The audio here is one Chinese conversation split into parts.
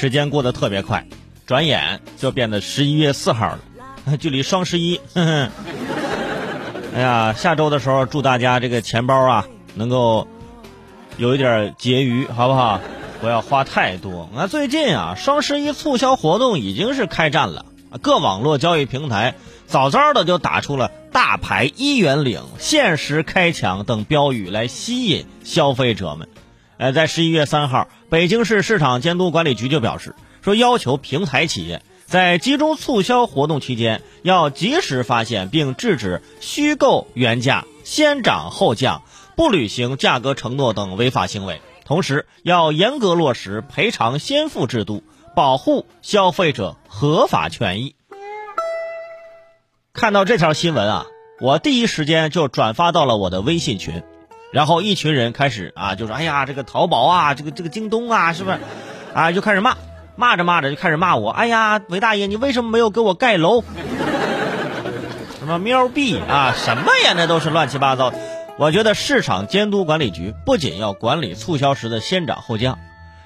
时间过得特别快，转眼就变得十一月四号了，距离双十一，哼哼。哎呀，下周的时候祝大家这个钱包啊能够有一点结余，好不好？不要花太多。那最近啊，双十一促销活动已经是开战了，各网络交易平台早早的就打出了“大牌一元领”“限时开抢”等标语来吸引消费者们。呃，在十一月三号，北京市市场监督管理局就表示，说要求平台企业在集中促销活动期间，要及时发现并制止虚构原价、先涨后降、不履行价格承诺等违法行为。同时，要严格落实赔偿先付制度，保护消费者合法权益。看到这条新闻啊，我第一时间就转发到了我的微信群，然后一群人开始啊，就说：“哎呀，这个淘宝啊，这个这个京东啊，是不是？”啊，就开始骂，骂着骂着就开始骂我：“哎呀，韦大爷，你为什么没有给我盖楼？什么喵币啊，什么呀？那都是乱七八糟。”我觉得市场监督管理局不仅要管理促销时的先涨后降，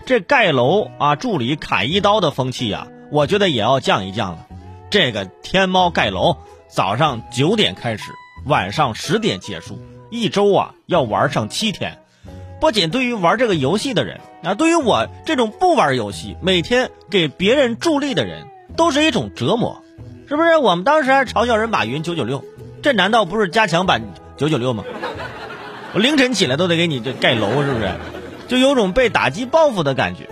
这盖楼啊、助理砍一刀的风气呀，我觉得也要降一降了。这个天猫盖楼，早上九点开始，晚上十点结束，一周啊要玩上七天。不仅对于玩这个游戏的人啊，对于我这种不玩游戏、每天给别人助力的人，都是一种折磨，是不是？我们当时还嘲笑人马云九九六，这难道不是加强版九九六吗？我凌晨起来都得给你这盖楼，是不是？就有种被打击报复的感觉。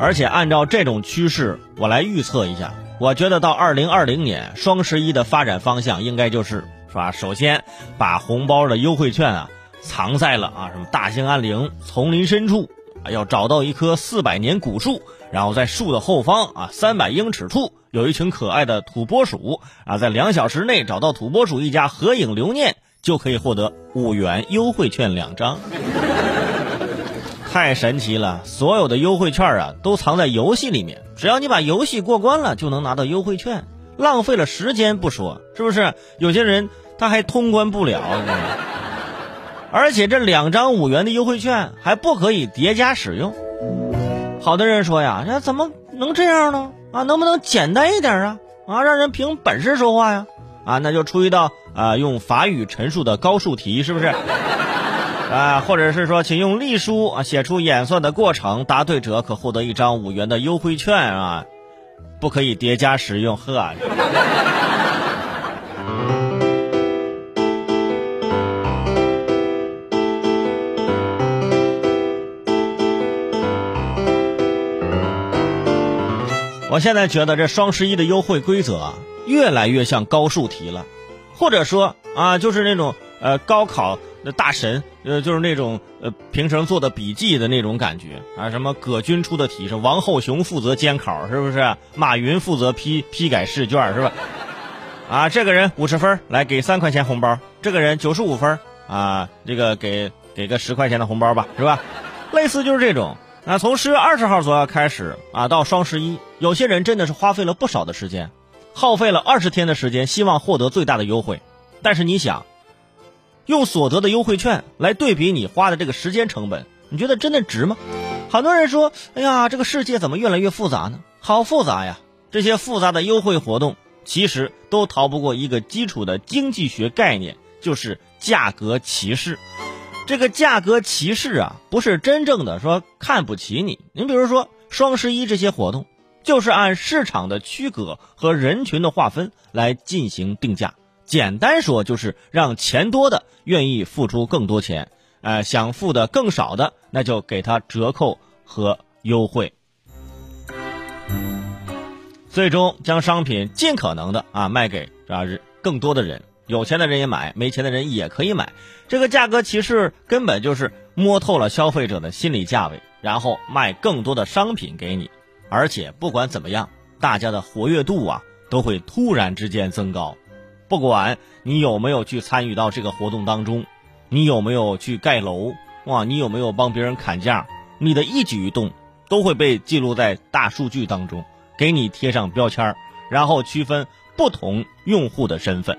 而且按照这种趋势，我来预测一下，我觉得到二零二零年双十一的发展方向应该就是是吧？首先把红包的优惠券啊藏在了啊什么大兴安岭丛林深处，啊要找到一棵四百年古树，然后在树的后方啊三百英尺处。有一群可爱的土拨鼠啊，在两小时内找到土拨鼠一家合影留念，就可以获得五元优惠券两张，太神奇了！所有的优惠券啊，都藏在游戏里面，只要你把游戏过关了，就能拿到优惠券。浪费了时间不说，是不是？有些人他还通关不了，而且这两张五元的优惠券还不可以叠加使用。好多人说呀，那怎么能这样呢？啊，能不能简单一点啊？啊，让人凭本事说话呀！啊，那就出一道啊用法语陈述的高数题，是不是？啊，或者是说，请用隶书啊写出演算的过程，答对者可获得一张五元的优惠券啊，不可以叠加使用，呵。啊我现在觉得这双十一的优惠规则，越来越像高数题了，或者说啊，就是那种呃高考那大神，呃，就是那种呃平时做的笔记的那种感觉啊。什么葛军出的题是王后雄负责监考，是不是？马云负责批批改试卷，是吧？啊，这个人五十分，来给三块钱红包；这个人九十五分，啊，这个给给个十块钱的红包吧，是吧？类似就是这种。那从十月二十号左右开始啊，到双十一，有些人真的是花费了不少的时间，耗费了二十天的时间，希望获得最大的优惠。但是你想，用所得的优惠券来对比你花的这个时间成本，你觉得真的值吗？很多人说：“哎呀，这个世界怎么越来越复杂呢？好复杂呀！”这些复杂的优惠活动，其实都逃不过一个基础的经济学概念，就是价格歧视。这个价格歧视啊，不是真正的说看不起你。您比如说双十一这些活动，就是按市场的区隔和人群的划分来进行定价。简单说就是让钱多的愿意付出更多钱，呃，想付的更少的，那就给他折扣和优惠，最终将商品尽可能的啊卖给啊更多的人。有钱的人也买，没钱的人也可以买。这个价格歧视根本就是摸透了消费者的心理价位，然后卖更多的商品给你。而且不管怎么样，大家的活跃度啊都会突然之间增高。不管你有没有去参与到这个活动当中，你有没有去盖楼哇，你有没有帮别人砍价，你的一举一动都会被记录在大数据当中，给你贴上标签，然后区分不同用户的身份。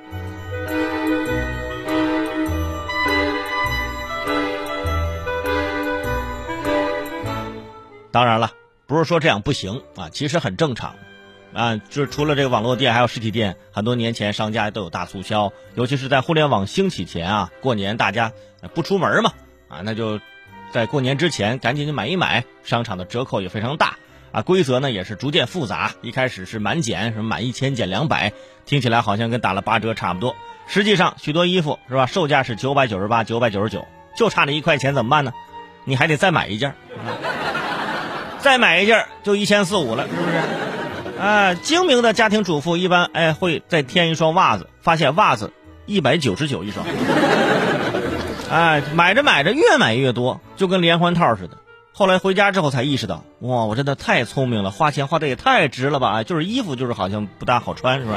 当然了，不是说这样不行啊，其实很正常。啊，就是除了这个网络店，还有实体店，很多年前商家都有大促销，尤其是在互联网兴起前啊，过年大家不出门嘛，啊，那就在过年之前赶紧就买一买，商场的折扣也非常大啊，规则呢也是逐渐复杂，一开始是满减，什么满一千减两百，听起来好像跟打了八折差不多，实际上许多衣服是吧，售价是九百九十八、九百九十九，就差那一块钱怎么办呢？你还得再买一件，再买一件就一千四五了，是不是？哎，精明的家庭主妇一般哎会再添一双袜子，发现袜子一百九十九一双，哎，买着买着越买越多，就跟连环套似的。后来回家之后才意识到，哇，我真的太聪明了，花钱花的也太值了吧！就是衣服就是好像不大好穿，是吧？